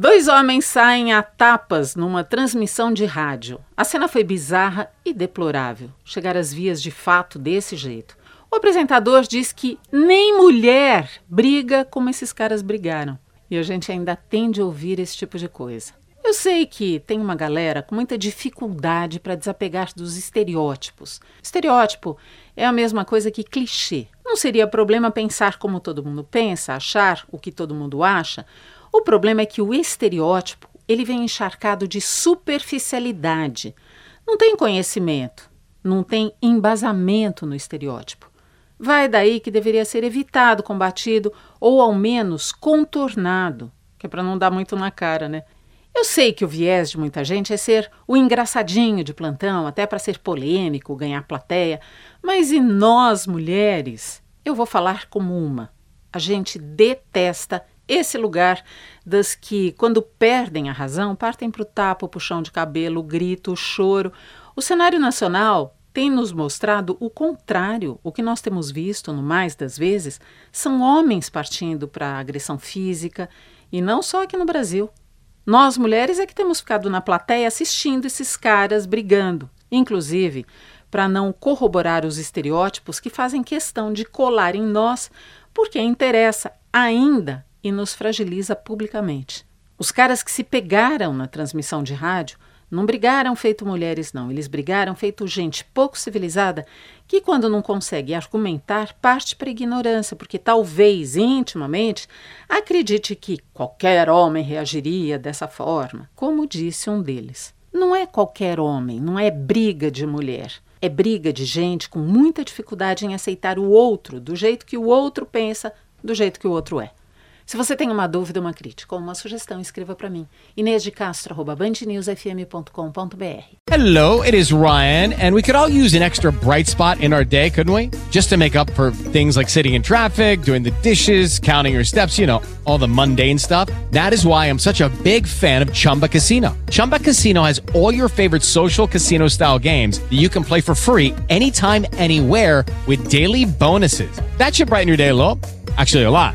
Dois homens saem a tapas numa transmissão de rádio. A cena foi bizarra e deplorável. Chegar às vias de fato desse jeito. O apresentador diz que nem mulher briga como esses caras brigaram. E a gente ainda tende a ouvir esse tipo de coisa. Eu sei que tem uma galera com muita dificuldade para desapegar dos estereótipos. Estereótipo é a mesma coisa que clichê. Não seria problema pensar como todo mundo pensa, achar o que todo mundo acha. O problema é que o estereótipo ele vem encharcado de superficialidade. Não tem conhecimento, não tem embasamento no estereótipo. Vai daí que deveria ser evitado, combatido ou ao menos contornado, que é para não dar muito na cara, né? Eu sei que o viés de muita gente é ser o engraçadinho de plantão, até para ser polêmico, ganhar plateia, mas e nós mulheres? Eu vou falar como uma. A gente detesta esse lugar das que, quando perdem a razão, partem para o tapa, o puxão de cabelo, o grito, o choro. O cenário nacional tem nos mostrado o contrário. O que nós temos visto, no mais das vezes, são homens partindo para a agressão física, e não só aqui no Brasil. Nós, mulheres, é que temos ficado na plateia assistindo esses caras brigando, inclusive para não corroborar os estereótipos que fazem questão de colar em nós, porque interessa ainda e nos fragiliza publicamente. Os caras que se pegaram na transmissão de rádio não brigaram feito mulheres, não. Eles brigaram feito gente pouco civilizada que, quando não consegue argumentar, parte para a ignorância, porque talvez, intimamente, acredite que qualquer homem reagiria dessa forma, como disse um deles. Não é qualquer homem, não é briga de mulher. É briga de gente com muita dificuldade em aceitar o outro do jeito que o outro pensa, do jeito que o outro é. Se você tem uma dúvida, uma crítica ou uma sugestão, escreva para mim. Inês de Castro, bandnewsfm.com.br. Hello, it is Ryan, and we could all use an extra bright spot in our day, couldn't we? Just to make up for things like sitting in traffic, doing the dishes, counting your steps, you know, all the mundane stuff. That is why I'm such a big fan of Chumba Casino. Chumba Casino has all your favorite social casino style games that you can play for free anytime, anywhere with daily bonuses. That should brighten your day a little. Actually, a lot.